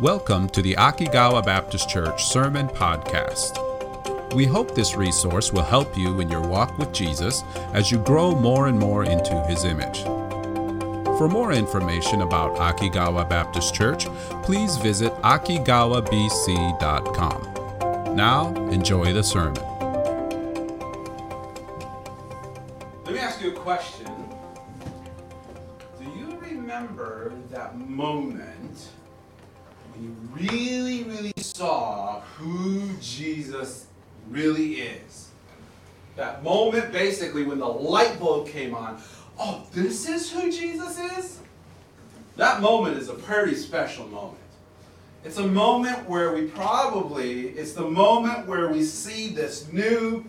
Welcome to the Akigawa Baptist Church Sermon Podcast. We hope this resource will help you in your walk with Jesus as you grow more and more into his image. For more information about Akigawa Baptist Church, please visit akigawabc.com. Now, enjoy the sermon. Let me ask you a question. Do you remember that moment Jesus really is? That moment, basically, when the light bulb came on. Oh, this is who Jesus is? That moment is a pretty special moment. It's a moment where we probably, it's the moment where we see this new,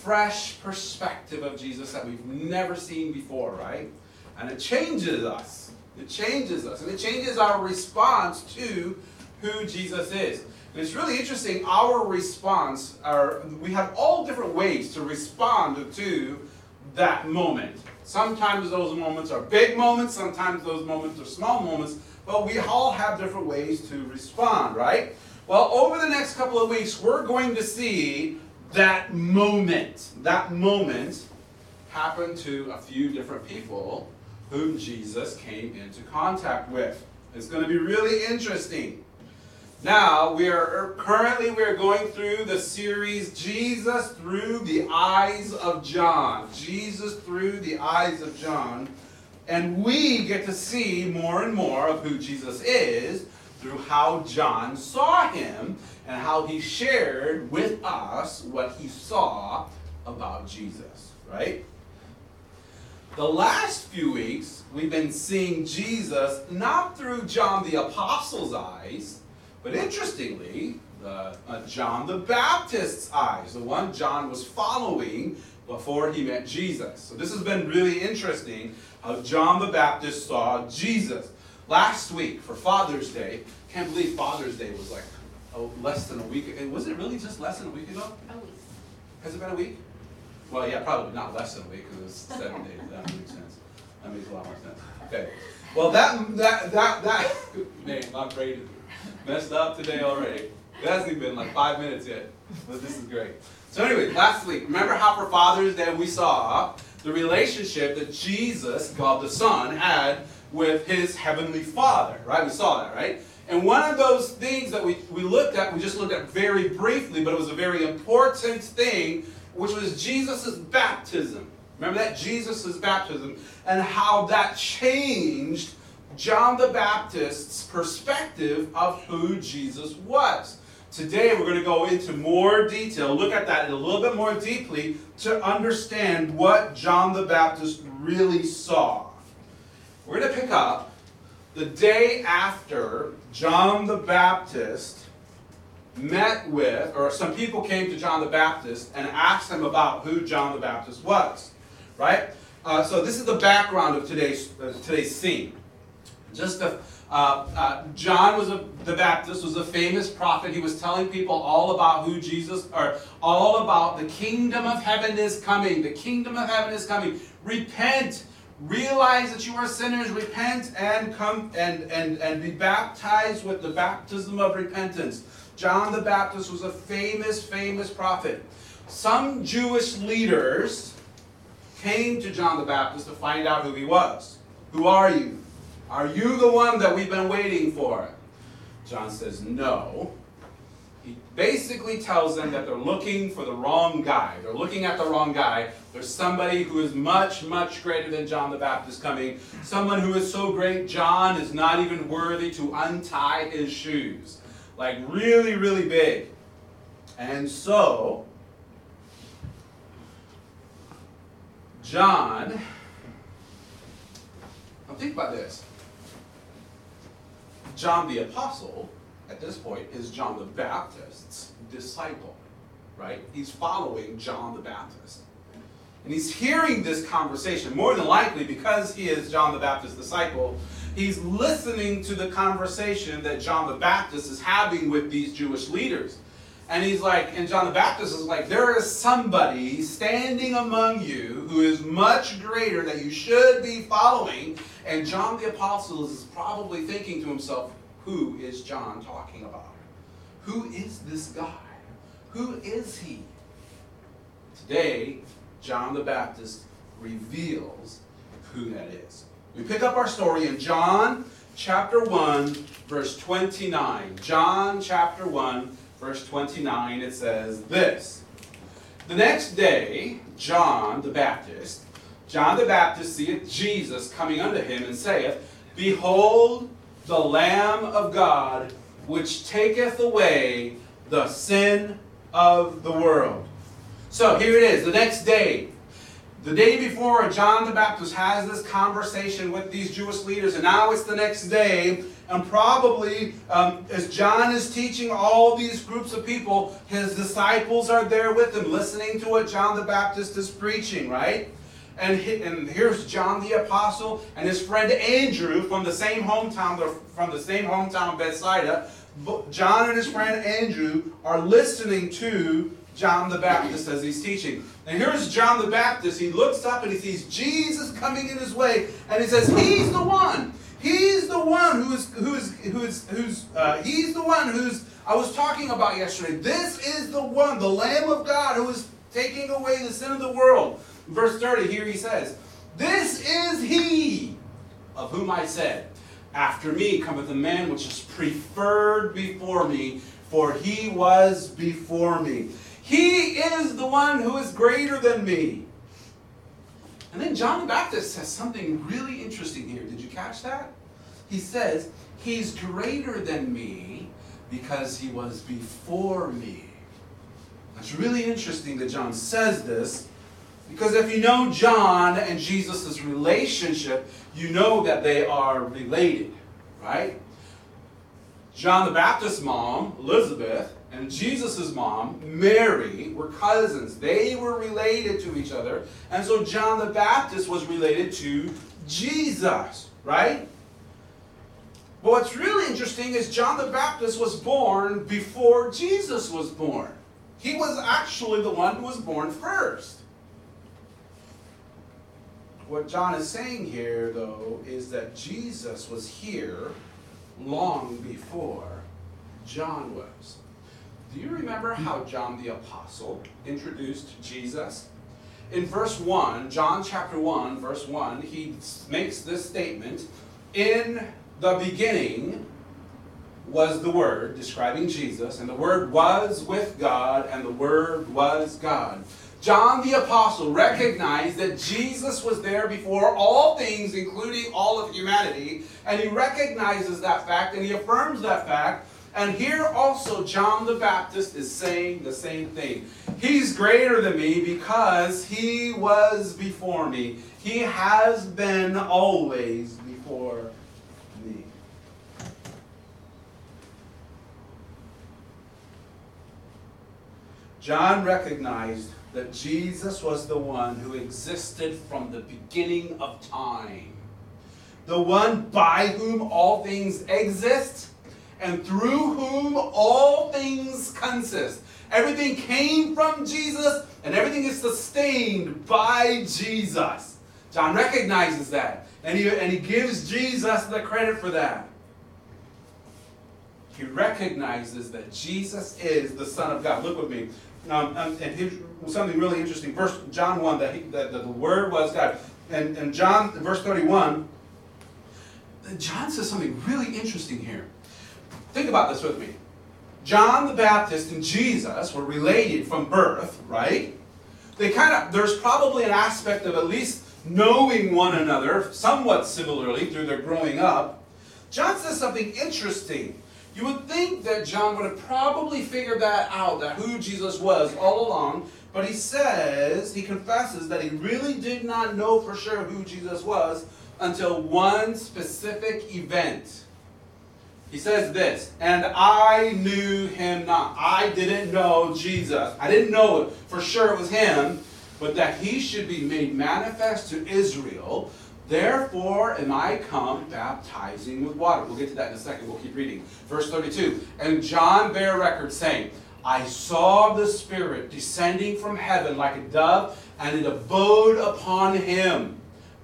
fresh perspective of Jesus that we've never seen before, right? And it changes us. It changes us. And it changes our response to who Jesus is. It's really interesting, our response, our, we have all different ways to respond to that moment. Sometimes those moments are big moments, sometimes those moments are small moments, but we all have different ways to respond, right? Well, over the next couple of weeks, we're going to see that moment, that moment happen to a few different people whom Jesus came into contact with. It's going to be really interesting. Now, we are er, currently we are going through the series Jesus through the eyes of John. Jesus through the eyes of John. And we get to see more and more of who Jesus is through how John saw him and how he shared with us what he saw about Jesus, right? The last few weeks, we've been seeing Jesus not through John the Apostle's eyes, but interestingly, the, uh, John the Baptist's eyes, the one John was following before he met Jesus. So this has been really interesting how John the Baptist saw Jesus. Last week for Father's Day, can't believe Father's Day was like oh, less than a week. Ago. Was it really just less than a week ago? A week. Has it been a week? Well, yeah, probably not less than a week because it's seven days. That makes sense. That makes a lot more sense. Okay. Well, that that that that man, I'm crazy. Messed up today already. It hasn't even been like five minutes yet, but this is great. So anyway, last week, remember how for Father's Day we saw the relationship that Jesus, God the Son, had with his heavenly Father, right? We saw that, right? And one of those things that we, we looked at, we just looked at very briefly, but it was a very important thing, which was Jesus' baptism. Remember that? Jesus' baptism, and how that changed John the Baptist's perspective of who Jesus was. Today we're going to go into more detail, look at that a little bit more deeply to understand what John the Baptist really saw. We're going to pick up the day after John the Baptist met with, or some people came to John the Baptist and asked him about who John the Baptist was. Right? Uh, so this is the background of today's, uh, today's scene. Just a, uh, uh, John was a, the Baptist was a famous prophet. He was telling people all about who Jesus, or all about the kingdom of heaven is coming. The kingdom of heaven is coming. Repent, realize that you are sinners. Repent and come and and and be baptized with the baptism of repentance. John the Baptist was a famous, famous prophet. Some Jewish leaders came to John the Baptist to find out who he was. Who are you? Are you the one that we've been waiting for? John says, No. He basically tells them that they're looking for the wrong guy. They're looking at the wrong guy. There's somebody who is much, much greater than John the Baptist coming. Someone who is so great, John is not even worthy to untie his shoes. Like, really, really big. And so, John, now think about this. John the Apostle, at this point, is John the Baptist's disciple, right? He's following John the Baptist. And he's hearing this conversation, more than likely because he is John the Baptist's disciple, he's listening to the conversation that John the Baptist is having with these Jewish leaders. And he's like, and John the Baptist is like, there is somebody standing among you who is much greater that you should be following. And John the Apostle is probably thinking to himself, who is John talking about? Who is this guy? Who is he? Today, John the Baptist reveals who that is. We pick up our story in John chapter 1, verse 29. John chapter 1, verse 29, it says this. The next day, John the Baptist, John the Baptist seeth Jesus coming unto him and saith, Behold the Lamb of God, which taketh away the sin of the world. So here it is, the next day. The day before, John the Baptist has this conversation with these Jewish leaders, and now it's the next day, and probably um, as John is teaching all these groups of people, his disciples are there with him, listening to what John the Baptist is preaching, right? And, he, and here's John the Apostle and his friend Andrew from the same hometown, from the same hometown Bethsaida. John and his friend Andrew are listening to John the Baptist as he's teaching. And here's John the Baptist. He looks up and he sees Jesus coming in his way, and he says, "He's the one. He's the one who is who is who is who's uh, he's the one who's I was talking about yesterday. This is the one, the Lamb of God, who is taking away the sin of the world." Verse 30, here he says, This is he of whom I said, After me cometh a man which is preferred before me, for he was before me. He is the one who is greater than me. And then John the Baptist says something really interesting here. Did you catch that? He says, He's greater than me because he was before me. It's really interesting that John says this because if you know John and Jesus' relationship, you know that they are related, right? John the Baptist's mom, Elizabeth, and Jesus' mom, Mary, were cousins. They were related to each other. And so John the Baptist was related to Jesus, right? But what's really interesting is John the Baptist was born before Jesus was born. He was actually the one who was born first. What John is saying here, though, is that Jesus was here long before John was. Do you remember how John the Apostle introduced Jesus? In verse 1, John chapter 1, verse 1, he makes this statement In the beginning was the Word, describing Jesus, and the Word was with God, and the Word was God. John the Apostle recognized that Jesus was there before all things, including all of humanity, and he recognizes that fact and he affirms that fact. And here also, John the Baptist is saying the same thing. He's greater than me because he was before me. He has been always before me. John recognized that Jesus was the one who existed from the beginning of time, the one by whom all things exist and through whom all things consist. Everything came from Jesus and everything is sustained by Jesus. John recognizes that and he, and he gives Jesus the credit for that. He recognizes that Jesus is the Son of God. Look with me. Um, and here's something really interesting. Verse John 1, that, he, that, that the Word was God. And, and John, verse 31, John says something really interesting here. Think about this with me. John the Baptist and Jesus were related from birth, right? They kind of, there's probably an aspect of at least knowing one another somewhat similarly through their growing up. John says something interesting. You would think that John would have probably figured that out, that who Jesus was all along, but he says, he confesses that he really did not know for sure who Jesus was until one specific event. He says this, and I knew him not. I didn't know Jesus. I didn't know it for sure it was him, but that he should be made manifest to Israel Therefore am I come baptizing with water. We'll get to that in a second. We'll keep reading. Verse 32. And John bare record, saying, I saw the Spirit descending from heaven like a dove, and it abode upon him.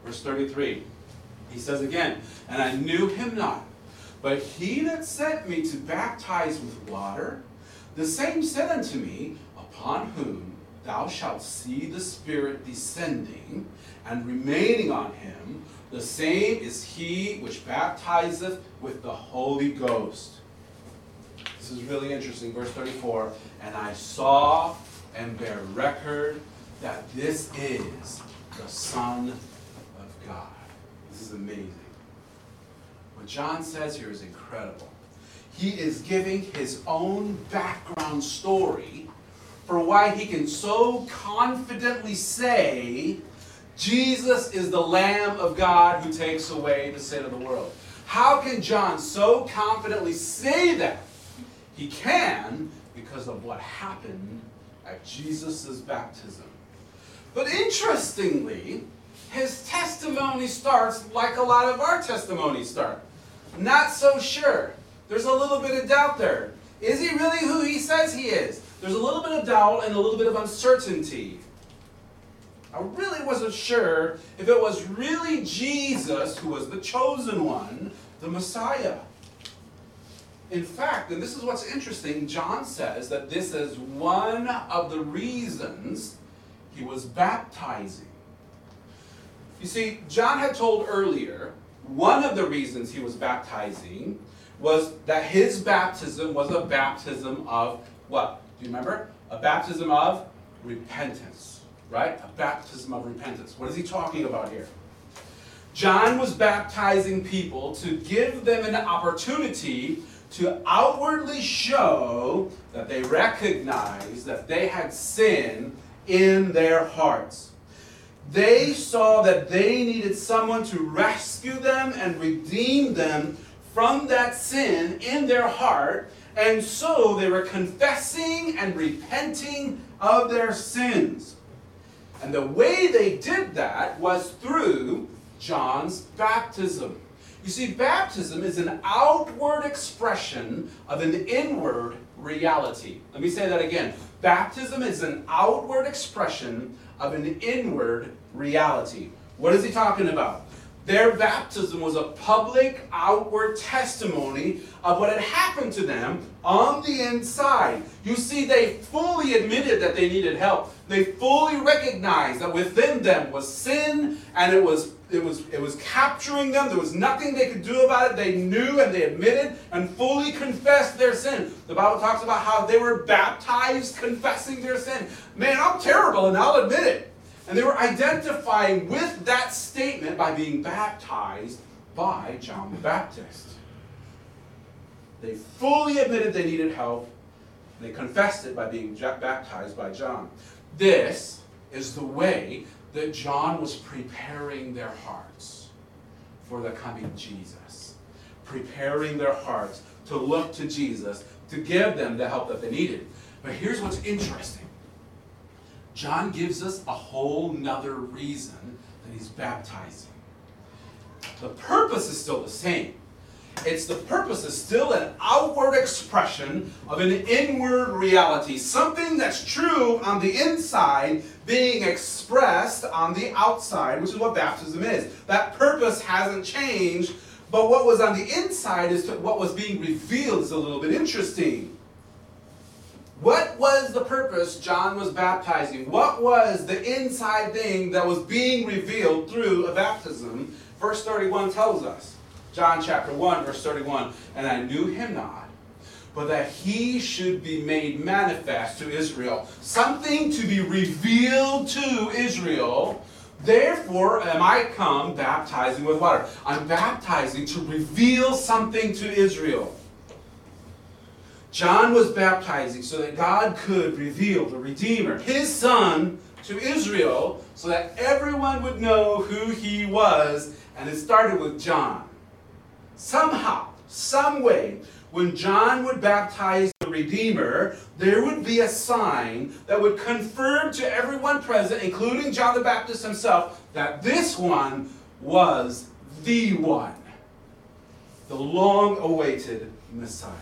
Verse 33. He says again, And I knew him not. But he that sent me to baptize with water, the same said unto me, Upon whom thou shalt see the Spirit descending and remaining on him, the same is he which baptizeth with the Holy Ghost. This is really interesting. Verse 34 And I saw and bear record that this is the Son of God. This is amazing. What John says here is incredible. He is giving his own background story for why he can so confidently say, Jesus is the Lamb of God who takes away the sin of the world. How can John so confidently say that? He can because of what happened at Jesus' baptism. But interestingly, his testimony starts like a lot of our testimonies start. Not so sure. There's a little bit of doubt there. Is he really who he says he is? There's a little bit of doubt and a little bit of uncertainty. I really wasn't sure if it was really Jesus who was the chosen one, the Messiah. In fact, and this is what's interesting, John says that this is one of the reasons he was baptizing. You see, John had told earlier one of the reasons he was baptizing was that his baptism was a baptism of what? Do you remember? A baptism of repentance, right? A baptism of repentance. What is he talking about here? John was baptizing people to give them an opportunity to outwardly show that they recognize that they had sin in their hearts. They saw that they needed someone to rescue them and redeem them from that sin in their heart, and so they were confessing and repenting of their sins. And the way they did that was through John's baptism. You see, baptism is an outward expression of an inward reality. Let me say that again. Baptism is an outward expression of an inward reality. What is he talking about? Their baptism was a public, outward testimony of what had happened to them on the inside. You see, they fully admitted that they needed help. They fully recognized that within them was sin and it was it was it was capturing them. There was nothing they could do about it. They knew and they admitted and fully confessed their sin. The Bible talks about how they were baptized confessing their sin. Man, I'm terrible and I'll admit it. And they were identifying with that statement by being baptized by John the Baptist. They fully admitted they needed help. They confessed it by being baptized by John. This is the way that John was preparing their hearts for the coming Jesus. Preparing their hearts to look to Jesus to give them the help that they needed. But here's what's interesting John gives us a whole nother reason that he's baptizing. The purpose is still the same. It's the purpose is still an outward expression of an inward reality, something that's true on the inside being expressed on the outside, which is what baptism is. That purpose hasn't changed, but what was on the inside is what was being revealed is a little bit interesting. What was the purpose John was baptizing? What was the inside thing that was being revealed through a baptism? Verse 31 tells us. John chapter 1, verse 31. And I knew him not, but that he should be made manifest to Israel. Something to be revealed to Israel. Therefore am I come baptizing with water. I'm baptizing to reveal something to Israel. John was baptizing so that God could reveal the Redeemer, his son, to Israel so that everyone would know who he was. And it started with John. Somehow, some way, when John would baptize the Redeemer, there would be a sign that would confirm to everyone present, including John the Baptist himself, that this one was the one, the long awaited Messiah.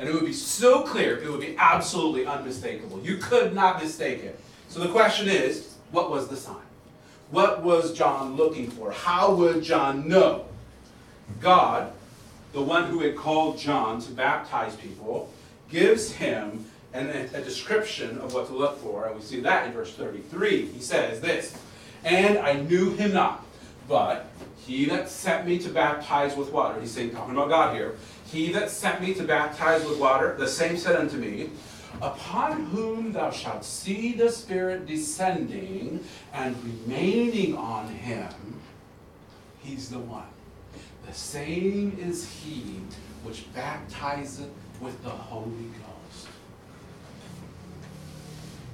And it would be so clear, it would be absolutely unmistakable. You could not mistake it. So the question is what was the sign? What was John looking for? How would John know? God, the one who had called John to baptize people, gives him an, a description of what to look for. And we see that in verse 33. He says this And I knew him not, but he that sent me to baptize with water, he's saying, talking about God here, he that sent me to baptize with water, the same said unto me, Upon whom thou shalt see the Spirit descending and remaining on him, he's the one. The same is he which baptizeth with the Holy Ghost.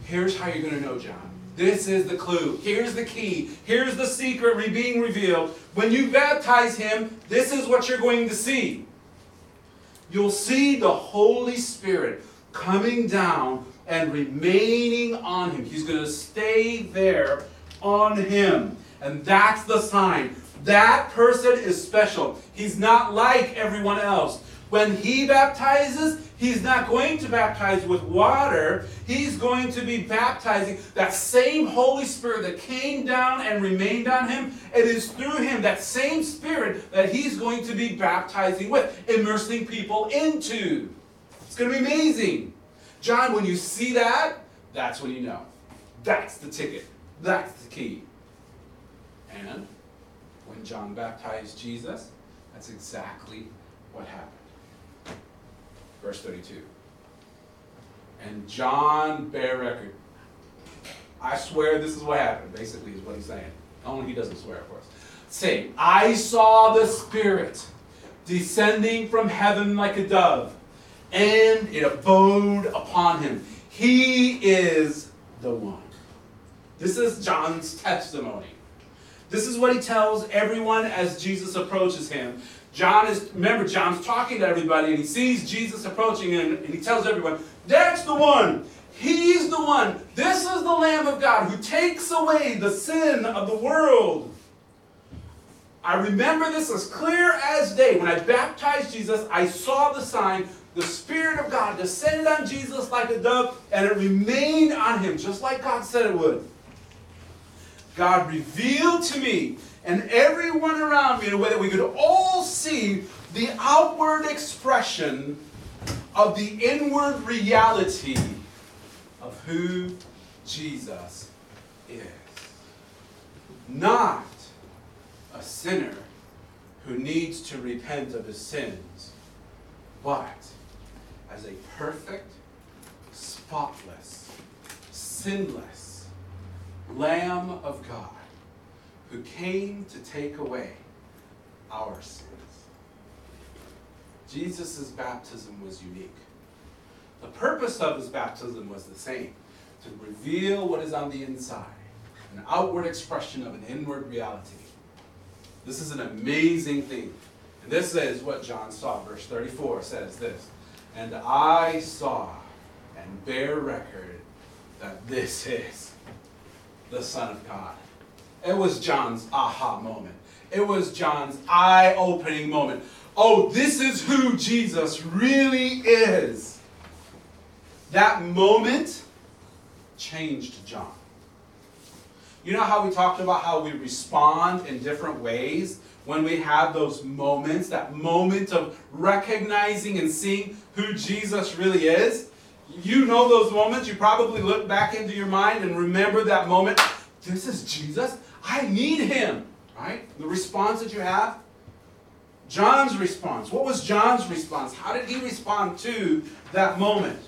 Here's how you're going to know, John. This is the clue. Here's the key. Here's the secret being revealed. When you baptize him, this is what you're going to see. You'll see the Holy Spirit coming down and remaining on him. He's going to stay there on him. And that's the sign. That person is special. He's not like everyone else. When he baptizes, he's not going to baptize with water. He's going to be baptizing that same Holy Spirit that came down and remained on him. It is through him, that same Spirit, that he's going to be baptizing with, immersing people into. It's going to be amazing. John, when you see that, that's when you know. That's the ticket. That's the key. And when John baptized Jesus, that's exactly what happened. Verse 32. And John bare record. I swear this is what happened, basically, is what he's saying. Only he doesn't swear, of course. Saying, I saw the Spirit descending from heaven like a dove, and it abode upon him. He is the one. This is John's testimony. This is what he tells everyone as Jesus approaches him. John is, remember, John's talking to everybody and he sees Jesus approaching him and he tells everyone, That's the one. He's the one. This is the Lamb of God who takes away the sin of the world. I remember this as clear as day. When I baptized Jesus, I saw the sign. The Spirit of God descended on Jesus like a dove, and it remained on him, just like God said it would. God revealed to me and everyone around me in a way that we could all see the outward expression of the inward reality of who Jesus is. Not a sinner who needs to repent of his sins, but as a perfect, spotless, sinless, Lamb of God who came to take away our sins. Jesus' baptism was unique. The purpose of his baptism was the same to reveal what is on the inside, an outward expression of an inward reality. This is an amazing thing. And this is what John saw. Verse 34 says this And I saw and bear record that this is the Son of God. It was John's aha moment. It was John's eye opening moment. Oh, this is who Jesus really is. That moment changed John. You know how we talked about how we respond in different ways when we have those moments, that moment of recognizing and seeing who Jesus really is? You know those moments. You probably look back into your mind and remember that moment. This is Jesus. I need him. Right? The response that you have. John's response. What was John's response? How did he respond to that moment?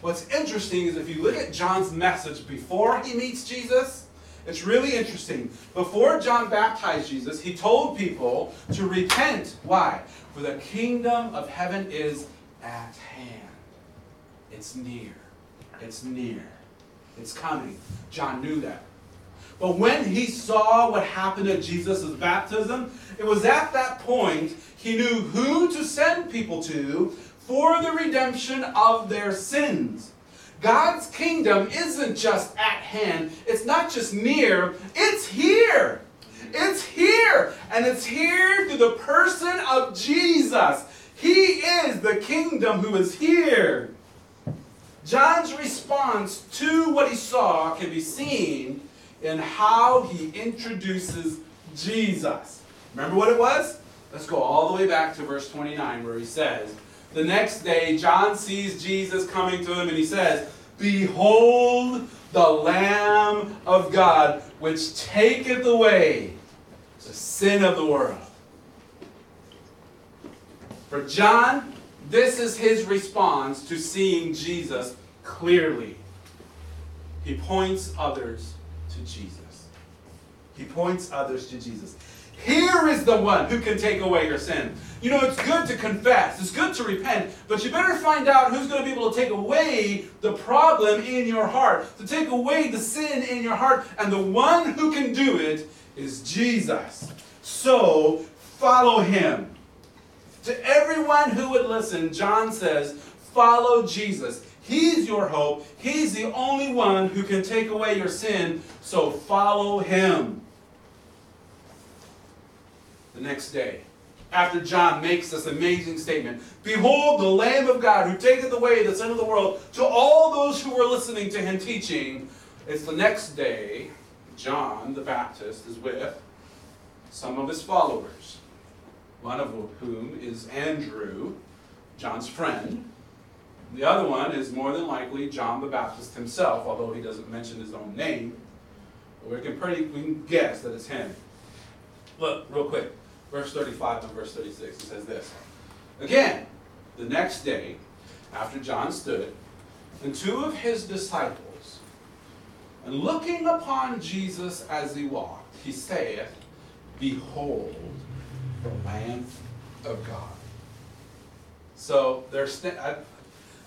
What's interesting is if you look at John's message before he meets Jesus, it's really interesting. Before John baptized Jesus, he told people to repent. Why? For the kingdom of heaven is at hand. It's near. It's near. It's coming. John knew that. But when he saw what happened at Jesus' baptism, it was at that point he knew who to send people to for the redemption of their sins. God's kingdom isn't just at hand, it's not just near, it's here. It's here. And it's here through the person of Jesus. He is the kingdom who is here. John's response to what he saw can be seen in how he introduces Jesus. Remember what it was? Let's go all the way back to verse 29 where he says, The next day John sees Jesus coming to him and he says, Behold the Lamb of God, which taketh away the sin of the world. For John, this is his response to seeing Jesus clearly. He points others to Jesus. He points others to Jesus. Here is the one who can take away your sin. You know, it's good to confess, it's good to repent, but you better find out who's going to be able to take away the problem in your heart, to take away the sin in your heart. And the one who can do it is Jesus. So follow him. To everyone who would listen, John says, follow Jesus. He's your hope. He's the only one who can take away your sin. So follow him. The next day, after John makes this amazing statement Behold, the Lamb of God who taketh away the sin of the world, to all those who were listening to him teaching, it's the next day, John the Baptist is with some of his followers, one of whom is Andrew, John's friend. The other one is more than likely John the Baptist himself, although he doesn't mention his own name. But we can pretty we can guess that it's him. Look, real quick verse 35 and verse 36. It says this Again, the next day, after John stood, and two of his disciples, and looking upon Jesus as he walked, he saith, Behold, the Lamb of God. So there's, st-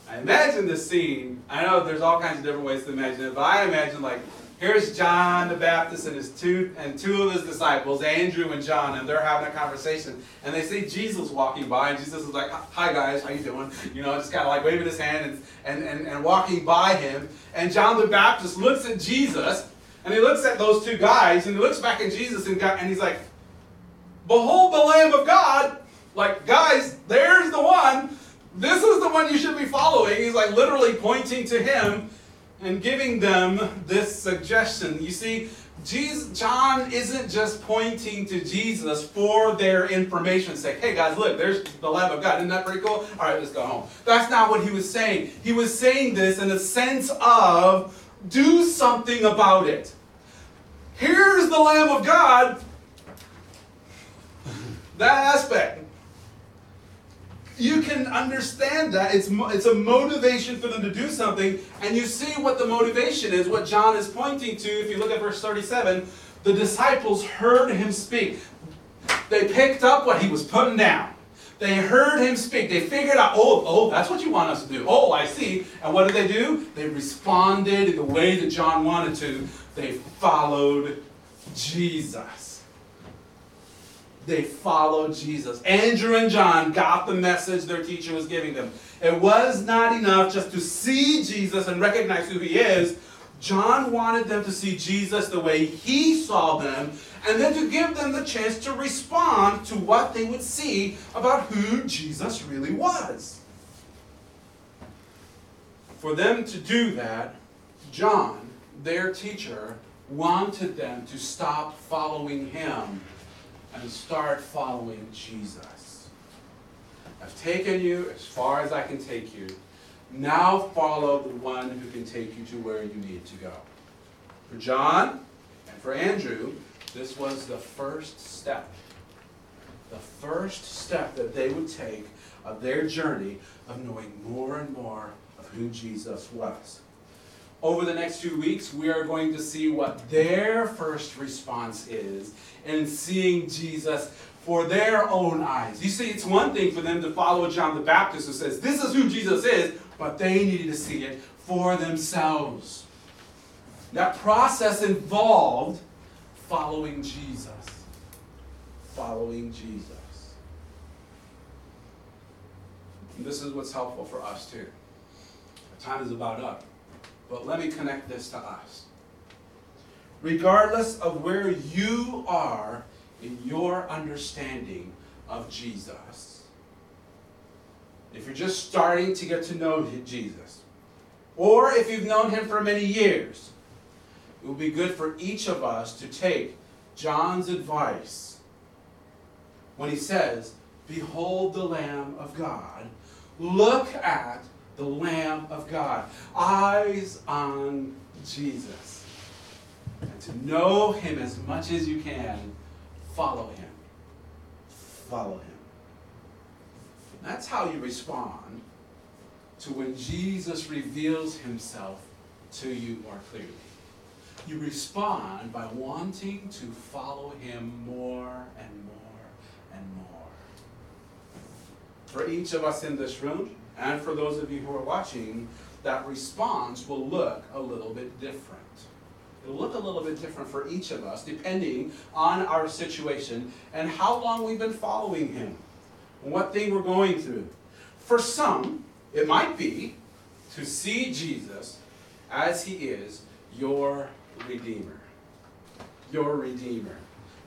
I, imagine this scene. I know there's all kinds of different ways to imagine it, but I imagine like here's John the Baptist and his two and two of his disciples, Andrew and John, and they're having a conversation. And they see Jesus walking by, and Jesus is like, "Hi guys, how you doing?" You know, just kind of like waving his hand and, and, and, and walking by him. And John the Baptist looks at Jesus, and he looks at those two guys, and he looks back at Jesus, and, and he's like, "Behold the Lamb of God!" Like, guys, there's the one. This is the one you should be following. He's like literally pointing to him and giving them this suggestion. You see, Jesus, John isn't just pointing to Jesus for their information's sake. Hey guys, look, there's the Lamb of God. Isn't that pretty cool? All right, let's go home. That's not what he was saying. He was saying this in a sense of do something about it. Here's the Lamb of God. That aspect you can understand that. It's, it's a motivation for them to do something. And you see what the motivation is, what John is pointing to. If you look at verse 37, the disciples heard him speak. They picked up what he was putting down. They heard him speak. They figured out, oh, oh, that's what you want us to do. Oh, I see. And what did they do? They responded in the way that John wanted to. They followed Jesus they followed Jesus. Andrew and John got the message their teacher was giving them. It was not enough just to see Jesus and recognize who he is. John wanted them to see Jesus the way he saw them, and then to give them the chance to respond to what they would see about who Jesus really was. For them to do that, John, their teacher, wanted them to stop following him and start following Jesus. I've taken you as far as I can take you. Now follow the one who can take you to where you need to go. For John and for Andrew, this was the first step. The first step that they would take of their journey of knowing more and more of who Jesus was. Over the next few weeks, we are going to see what their first response is in seeing Jesus for their own eyes. You see, it's one thing for them to follow John the Baptist who says, This is who Jesus is, but they needed to see it for themselves. That process involved following Jesus. Following Jesus. And this is what's helpful for us too. Our time is about up. But let me connect this to us. Regardless of where you are in your understanding of Jesus, if you're just starting to get to know Jesus, or if you've known him for many years, it will be good for each of us to take John's advice when he says, Behold the Lamb of God. Look at the Lamb of God. Eyes on Jesus. And to know him as much as you can, follow him. Follow him. That's how you respond to when Jesus reveals himself to you more clearly. You respond by wanting to follow him more and more and more. For each of us in this room, and for those of you who are watching, that response will look a little bit different. It'll look a little bit different for each of us, depending on our situation and how long we've been following him, and what thing we're going through. For some, it might be to see Jesus as he is, your Redeemer. Your Redeemer.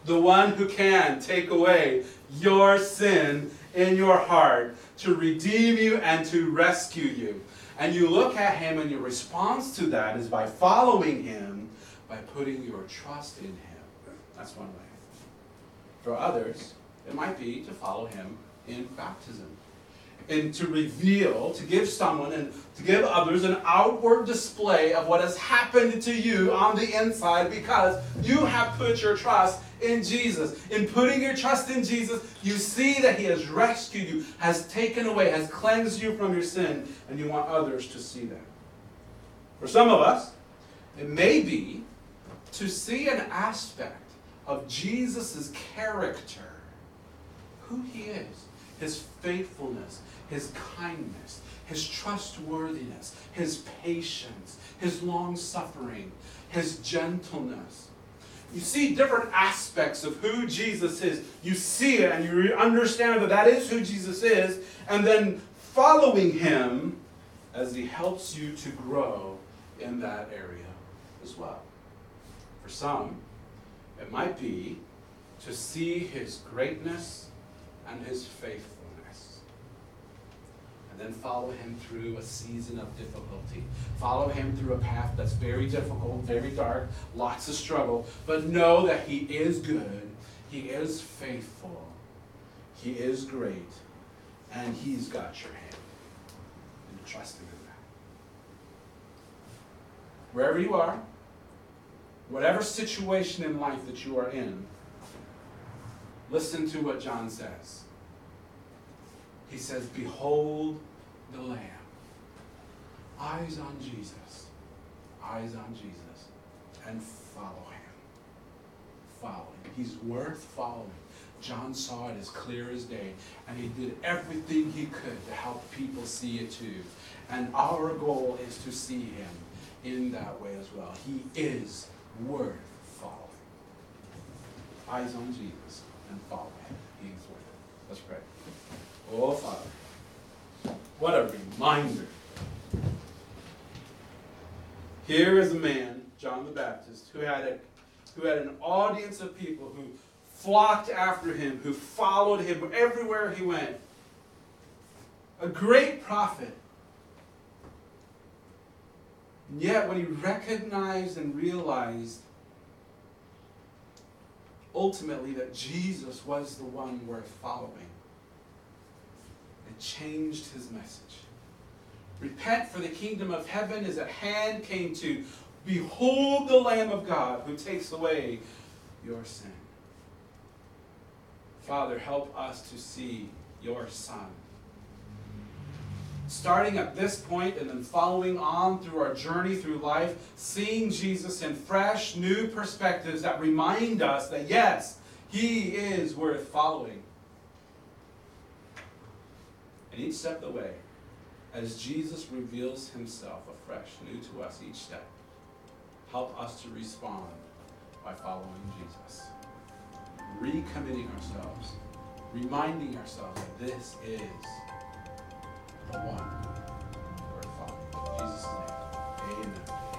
The one who can take away your sin in your heart to redeem you and to rescue you. And you look at him, and your response to that is by following him, by putting your trust in him. That's one way. For others, it might be to follow him in baptism and to reveal, to give someone and to give others an outward display of what has happened to you on the inside because you have put your trust in Jesus. In putting your trust in Jesus, you see that He has rescued you, has taken away, has cleansed you from your sin, and you want others to see that. For some of us, it may be to see an aspect of Jesus' character, who He is, His faithfulness, his kindness, his trustworthiness, his patience, his long suffering, his gentleness. You see different aspects of who Jesus is. You see it and you understand that that is who Jesus is, and then following him as he helps you to grow in that area as well. For some, it might be to see his greatness and his faithfulness then follow him through a season of difficulty. Follow him through a path that's very difficult, very dark, lots of struggle, but know that he is good, he is faithful, he is great, and he's got your hand. And trust him in that. Wherever you are, whatever situation in life that you are in, listen to what John says. He says, Behold the Lamb. Eyes on Jesus. Eyes on Jesus. And follow him. Follow him. He's worth following. John saw it as clear as day, and he did everything he could to help people see it too. And our goal is to see him in that way as well. He is worth following. Eyes on Jesus and follow him. He is worth it. Let's pray. Oh, Father. What a reminder. Here is a man, John the Baptist, who had, a, who had an audience of people who flocked after him, who followed him everywhere he went. A great prophet. And yet, when he recognized and realized ultimately that Jesus was the one worth following, changed his message. Repent, for the kingdom of heaven is at hand, came to behold the Lamb of God who takes away your sin. Father, help us to see your Son. Starting at this point and then following on through our journey through life, seeing Jesus in fresh, new perspectives that remind us that yes, he is worth following and each step of the way, as Jesus reveals himself afresh, new to us each step, help us to respond by following Jesus, recommitting ourselves, reminding ourselves that this is the one we're following. Jesus' name, amen.